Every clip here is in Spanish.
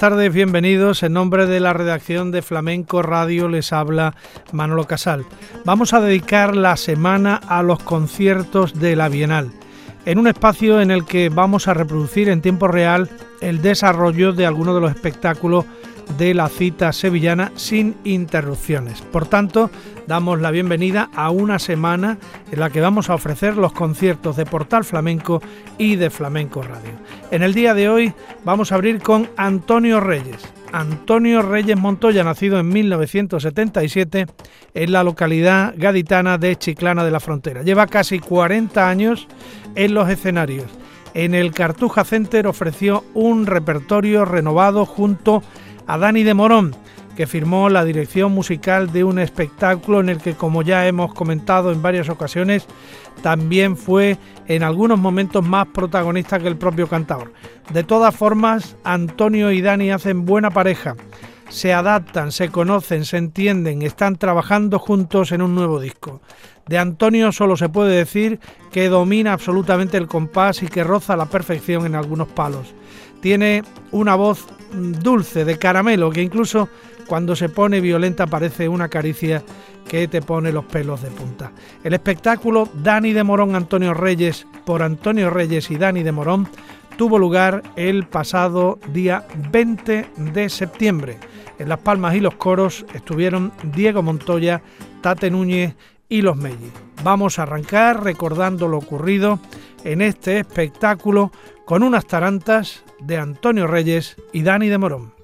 Tardes, bienvenidos. En nombre de la redacción de Flamenco Radio les habla Manolo Casal. Vamos a dedicar la semana a los conciertos de la Bienal, en un espacio en el que vamos a reproducir en tiempo real el desarrollo de algunos de los espectáculos de la cita sevillana sin interrupciones. Por tanto, damos la bienvenida a una semana en la que vamos a ofrecer los conciertos de Portal Flamenco y de Flamenco Radio. En el día de hoy vamos a abrir con Antonio Reyes. Antonio Reyes Montoya, nacido en 1977 en la localidad gaditana de Chiclana de la Frontera. Lleva casi 40 años en los escenarios. En el Cartuja Center ofreció un repertorio renovado junto a Dani de Morón, que firmó la dirección musical de un espectáculo en el que, como ya hemos comentado en varias ocasiones, también fue en algunos momentos más protagonista que el propio cantador. De todas formas, Antonio y Dani hacen buena pareja, se adaptan, se conocen, se entienden, están trabajando juntos en un nuevo disco. De Antonio solo se puede decir que domina absolutamente el compás y que roza la perfección en algunos palos. Tiene una voz dulce, de caramelo, que incluso cuando se pone violenta parece una caricia que te pone los pelos de punta. El espectáculo Dani de Morón Antonio Reyes por Antonio Reyes y Dani de Morón tuvo lugar el pasado día 20 de septiembre. En Las Palmas y los coros estuvieron Diego Montoya, Tate Núñez y los Melli. Vamos a arrancar recordando lo ocurrido en este espectáculo con unas tarantas de Antonio Reyes y Dani de Morón.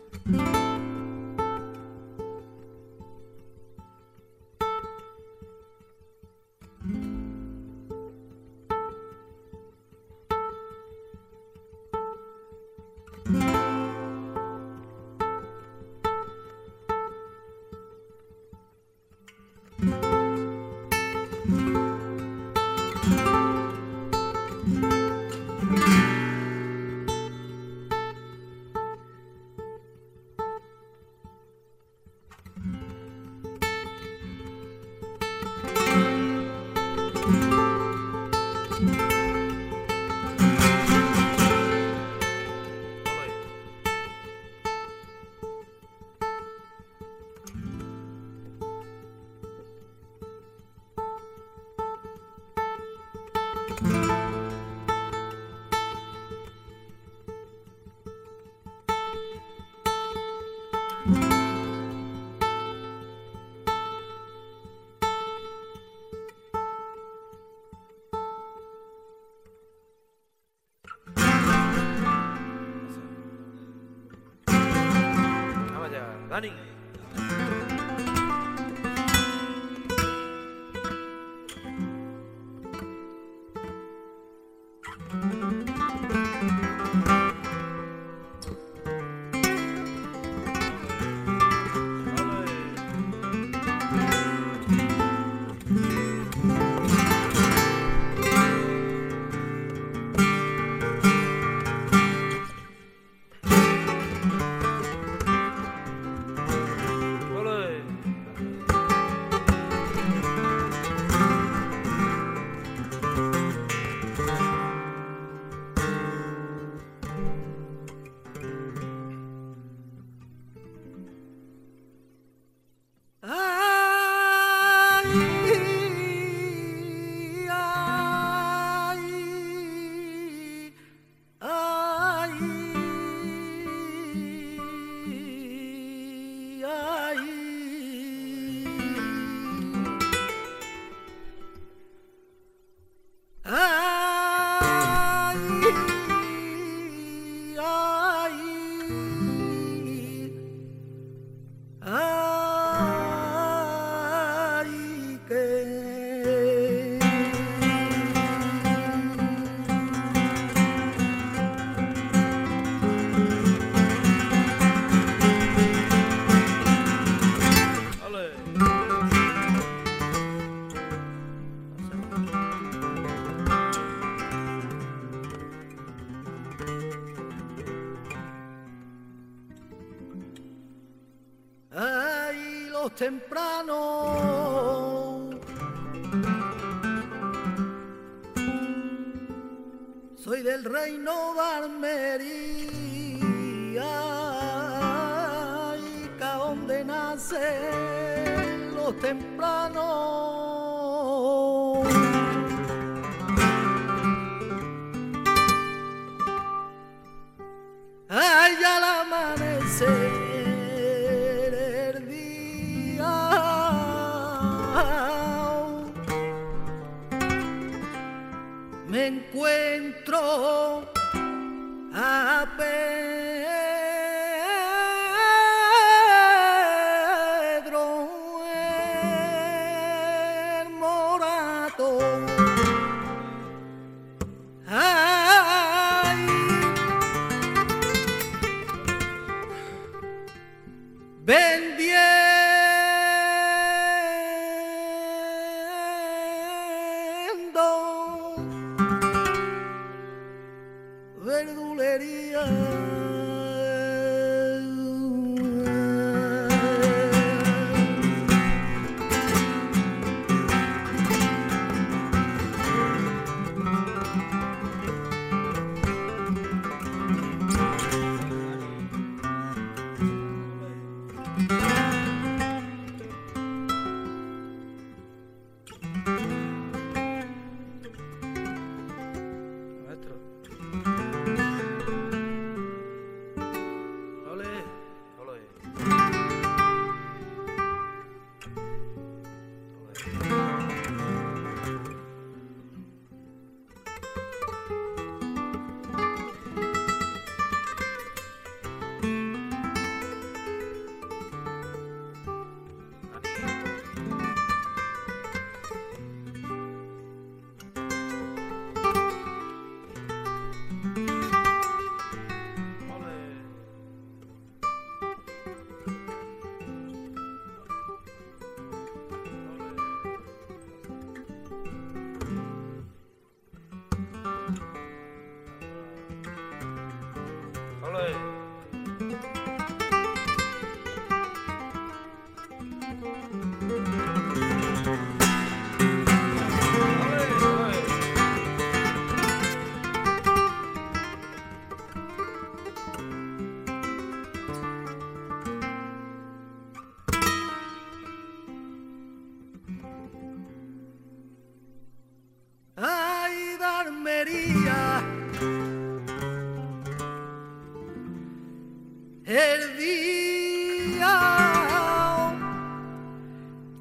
el día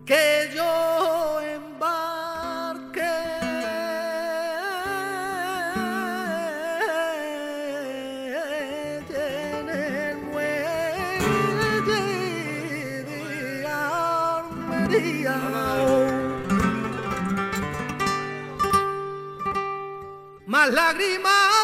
que yo embarqué en el muelle de Armería. Más lágrimas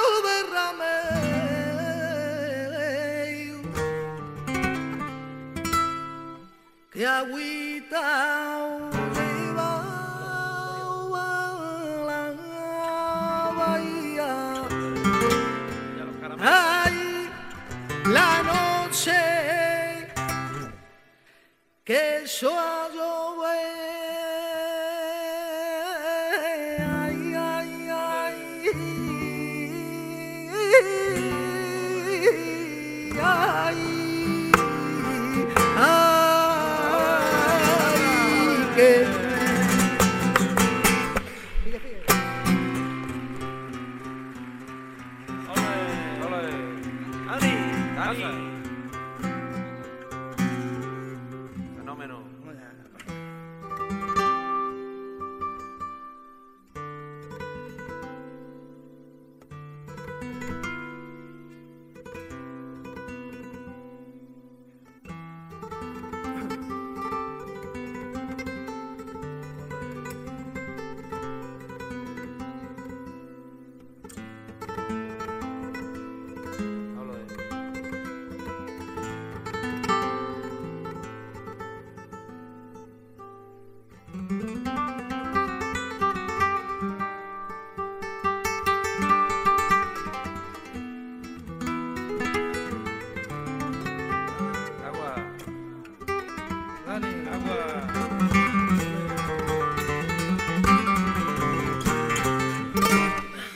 아와.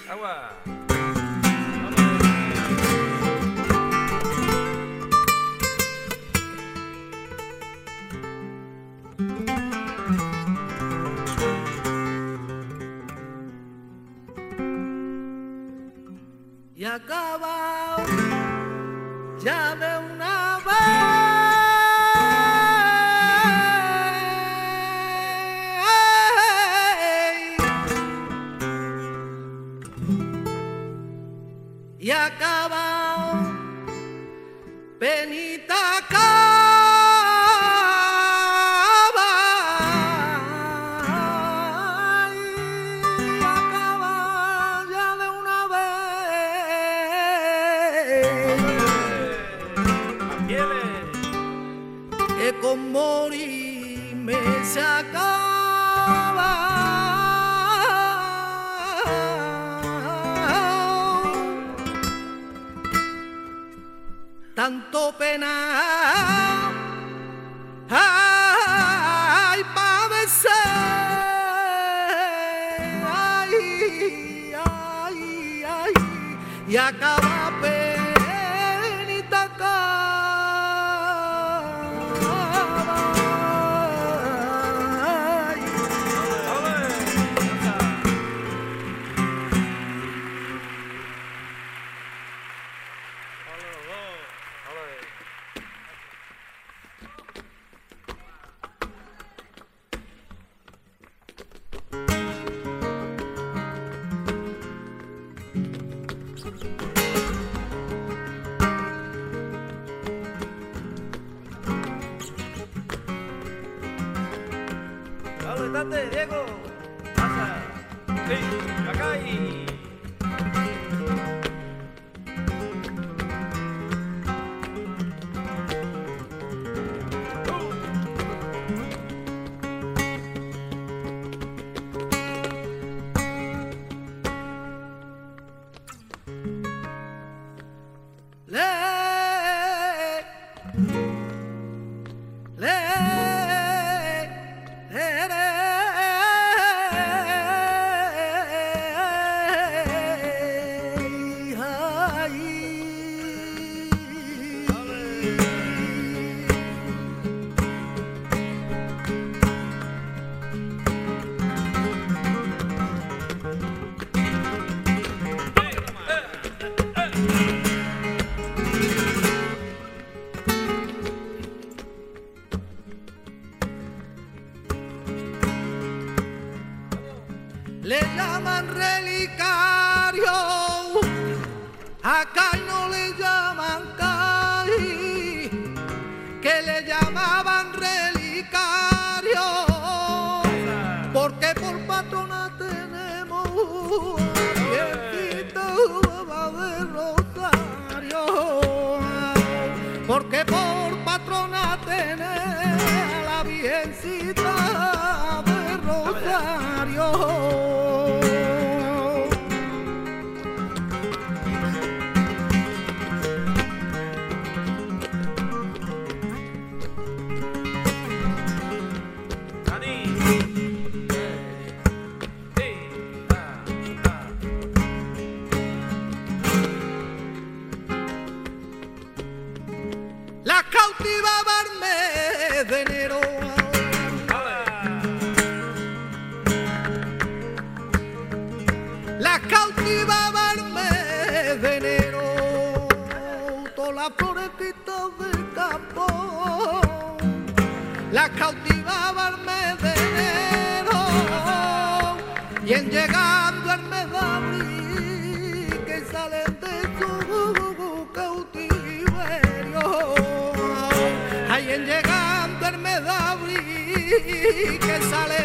아와. Hey. enero, todas las florecitas del campo, las cautivaba el mes de enero, y en llegando al mes de abril, que salen de su cautiverio, ahí en llegando al mes de abril, que sale.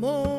more.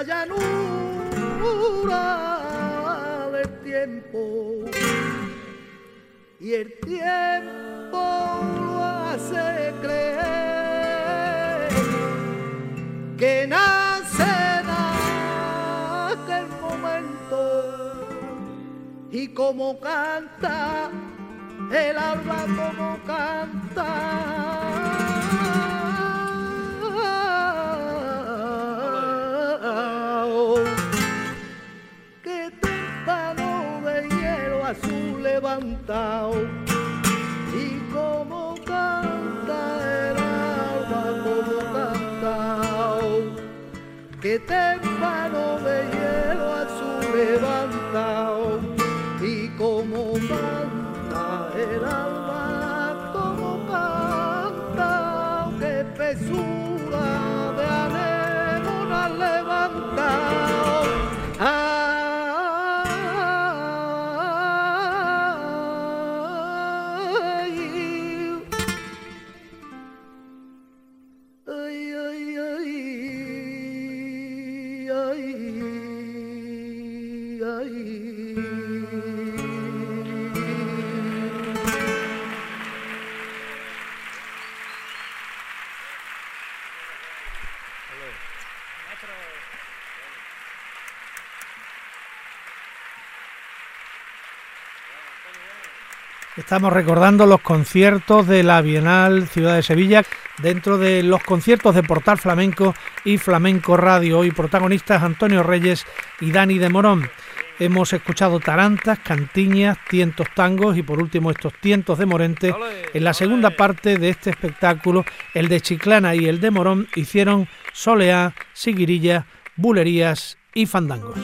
La llanura del tiempo. Y el tiempo lo hace creer que nace en aquel momento. Y como canta el alba como canta Estamos recordando los conciertos de la Bienal Ciudad de Sevilla dentro de los conciertos de Portal Flamenco y Flamenco Radio. Hoy protagonistas Antonio Reyes y Dani de Morón. Hemos escuchado tarantas, cantiñas, tientos tangos y por último estos tientos de Morente. En la segunda parte de este espectáculo, el de Chiclana y el de Morón hicieron soleá, siguirilla, bulerías y fandangos.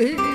Hey.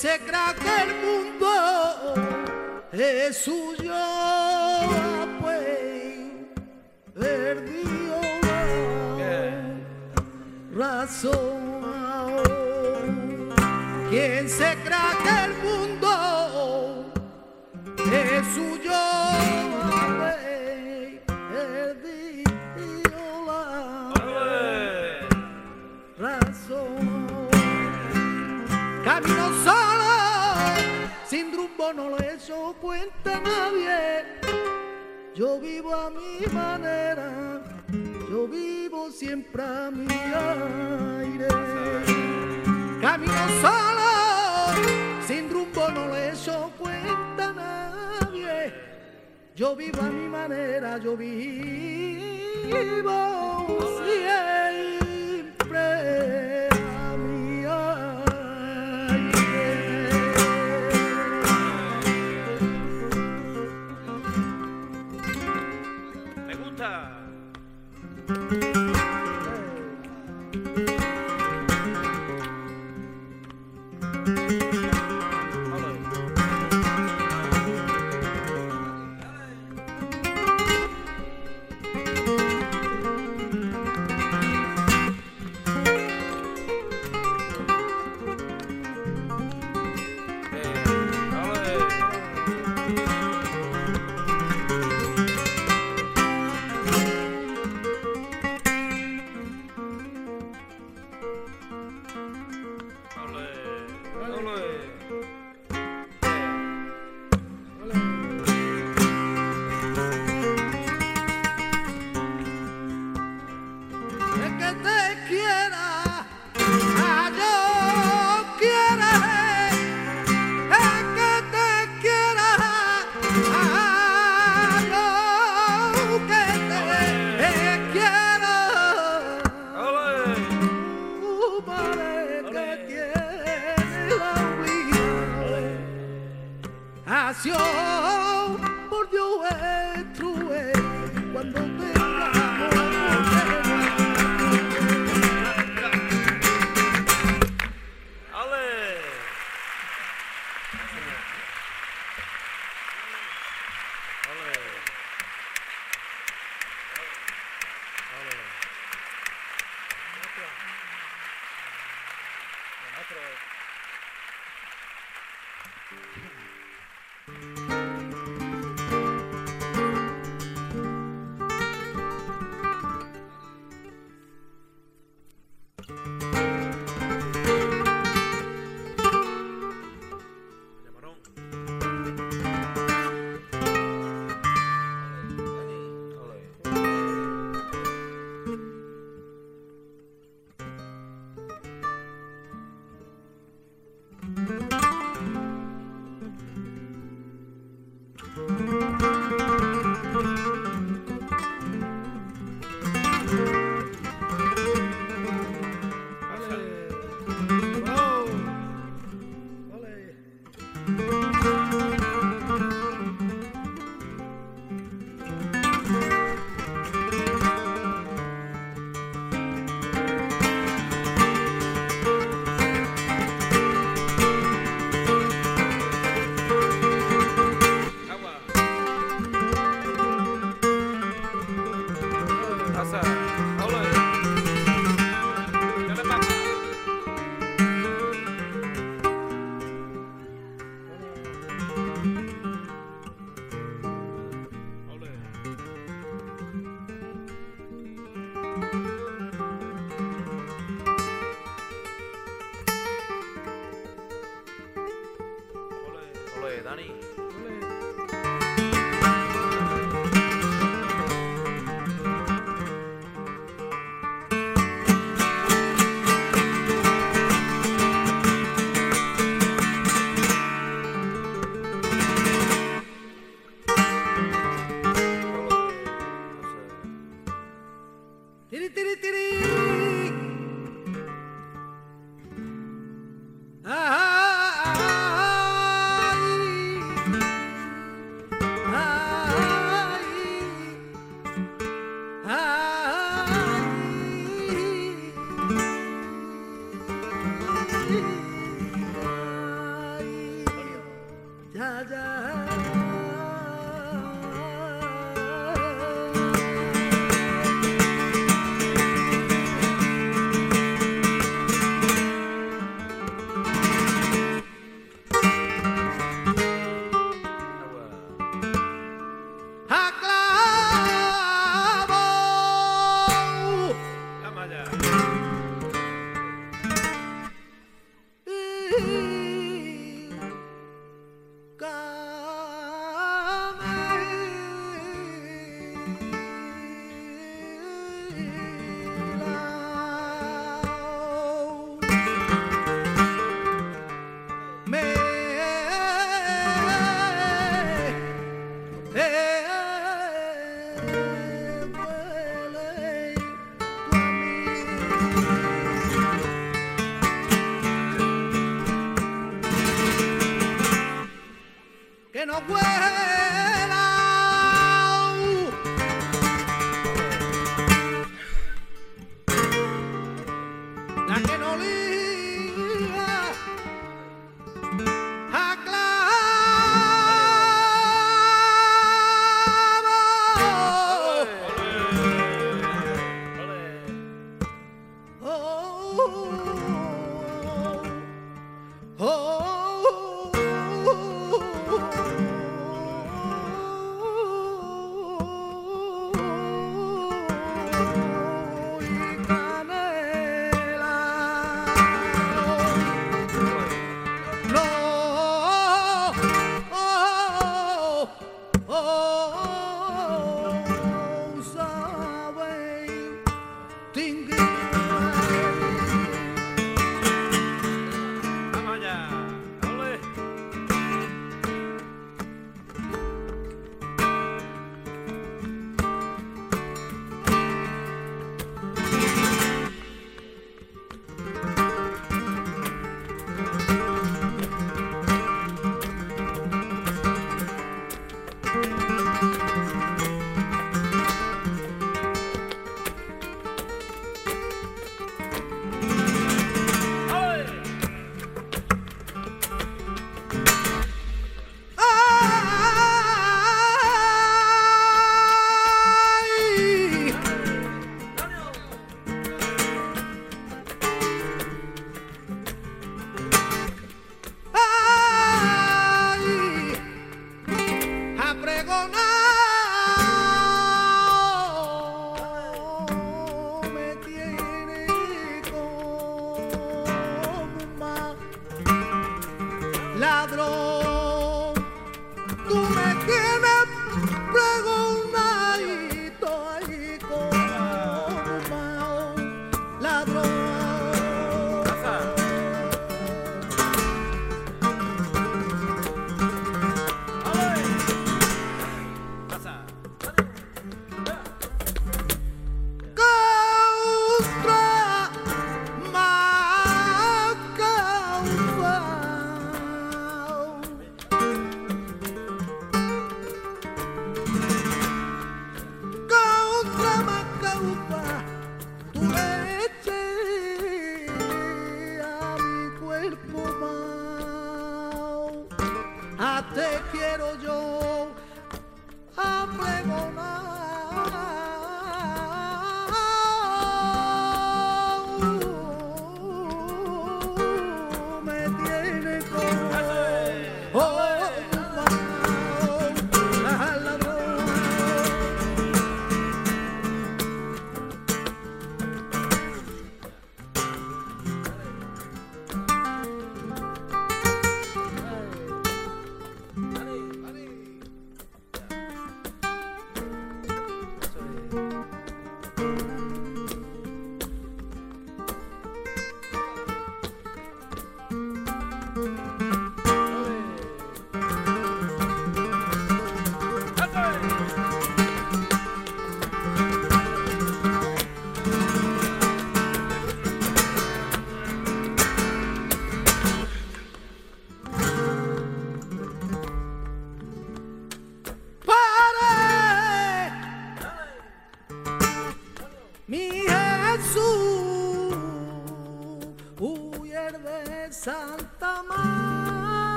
se cree que el mundo es suyo? Pues perdió razón. ¿Quién se cree que el mundo es suyo? Pues perdió la razón. Camino solo, sin rumbo no le echo cuenta nadie. Yo vivo a mi manera, yo vivo siempre a mi aire. Camino solo, sin rumbo no le echo cuenta nadie. Yo vivo a mi manera, yo vivo siempre Te quiero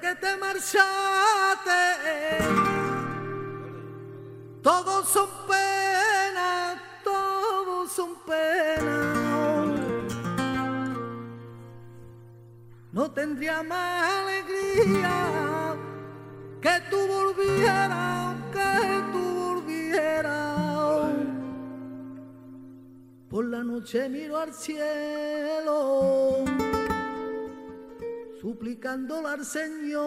Que te marchaste, todos son penas, todos son penas. No tendría más alegría que tú volvieras, que tú volvieras. Por la noche miro al cielo suplicándola al Señor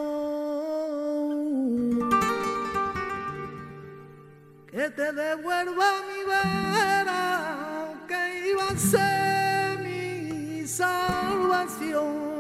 que te devuelva mi vera que iba a ser mi salvación.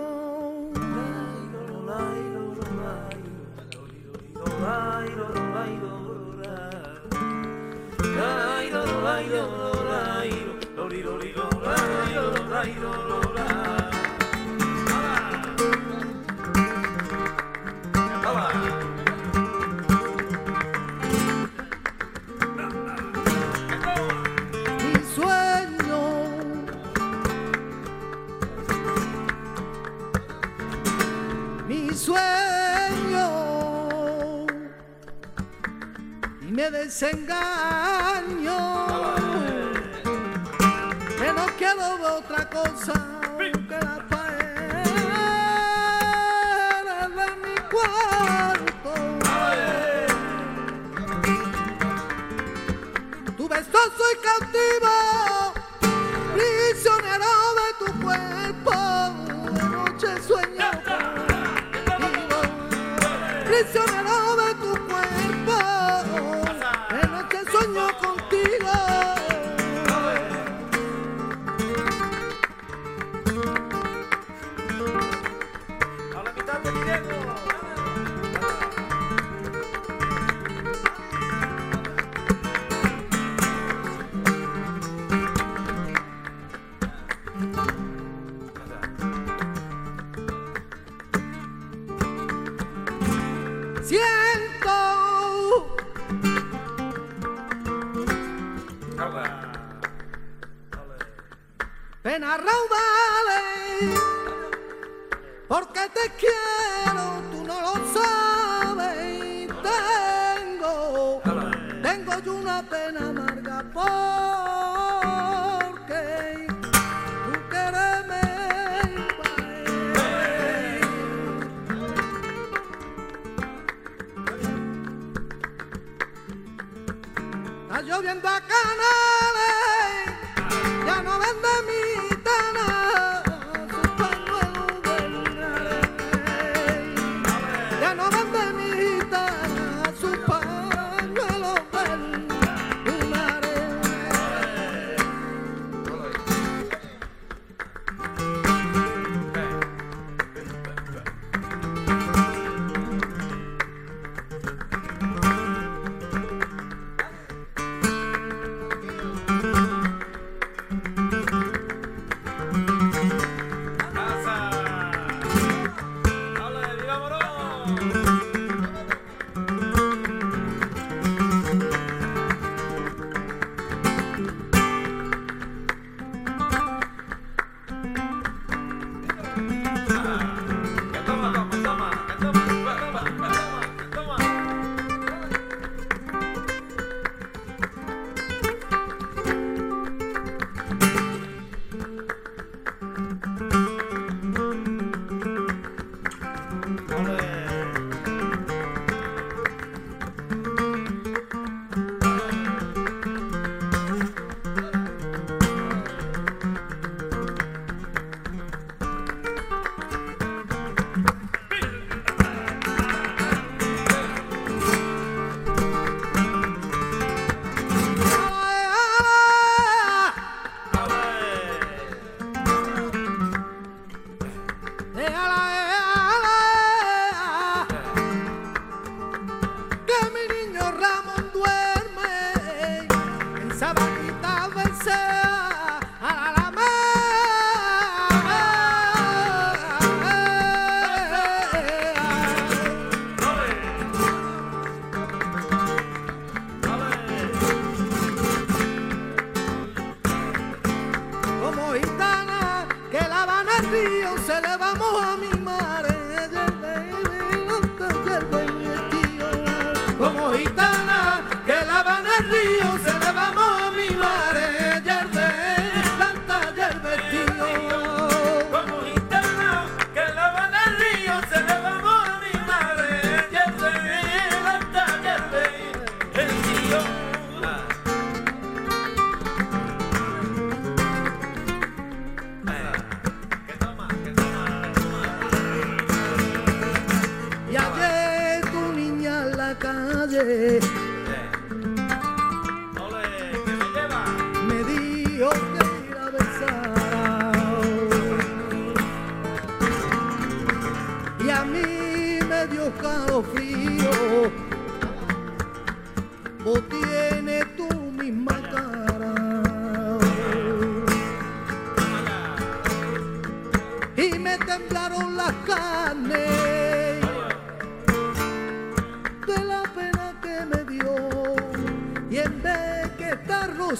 Como gitana que lavana el río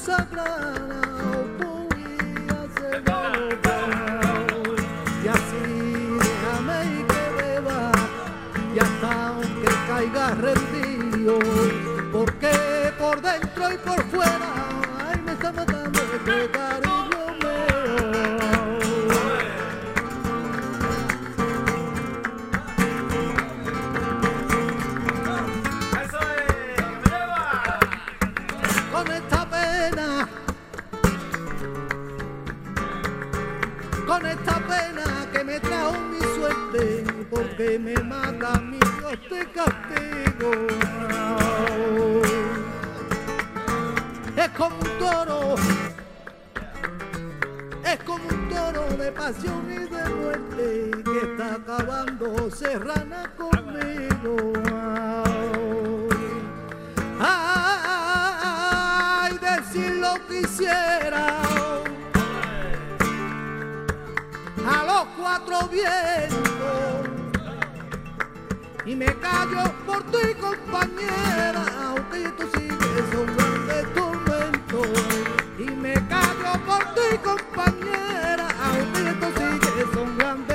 sabrás. quisiera. A los cuatro vientos. Y me callo por tu compañera, aunque tú sigues de tormento. Y me callo por tu compañera, aunque tú sigues sonando.